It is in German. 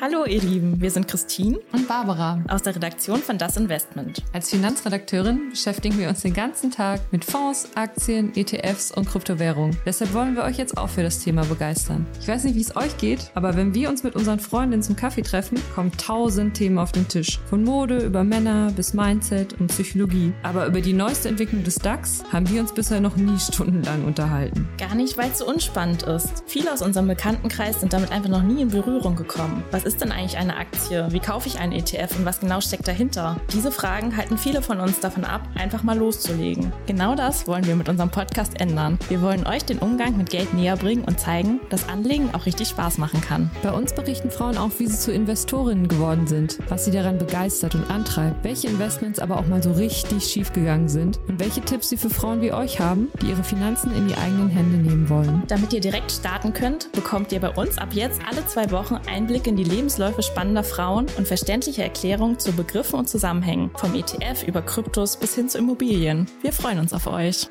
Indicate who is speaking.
Speaker 1: Hallo ihr Lieben, wir sind Christine
Speaker 2: und Barbara
Speaker 1: aus der Redaktion von Das Investment.
Speaker 2: Als Finanzredakteurin beschäftigen wir uns den ganzen Tag mit Fonds, Aktien, ETFs und Kryptowährungen. Deshalb wollen wir euch jetzt auch für das Thema begeistern. Ich weiß nicht, wie es euch geht, aber wenn wir uns mit unseren Freundinnen zum Kaffee treffen, kommen tausend Themen auf den Tisch. Von Mode über Männer bis Mindset und Psychologie. Aber über die neueste Entwicklung des DAX haben wir uns bisher noch nie stundenlang unterhalten.
Speaker 1: Gar nicht, weil es so unspannend ist. Viele aus unserem Bekanntenkreis sind damit einfach noch nie in Berührung gekommen. Was ist denn eigentlich eine Aktie? Wie kaufe ich einen ETF und was genau steckt dahinter? Diese Fragen halten viele von uns davon ab, einfach mal loszulegen. Genau das wollen wir mit unserem Podcast ändern. Wir wollen euch den Umgang mit Geld näher bringen und zeigen, dass Anlegen auch richtig Spaß machen kann.
Speaker 2: Bei uns berichten Frauen auch, wie sie zu Investorinnen geworden sind, was sie daran begeistert und antreibt, welche Investments aber auch mal so richtig schief gegangen sind und welche Tipps sie für Frauen wie euch haben, die ihre Finanzen in die eigenen Hände nehmen wollen.
Speaker 1: Damit ihr direkt starten könnt, bekommt ihr bei uns ab jetzt alle zwei Wochen Einblick in die Lebensläufe spannender Frauen und verständliche Erklärungen zu Begriffen und Zusammenhängen, vom ETF über Kryptos bis hin zu Immobilien. Wir freuen uns auf euch.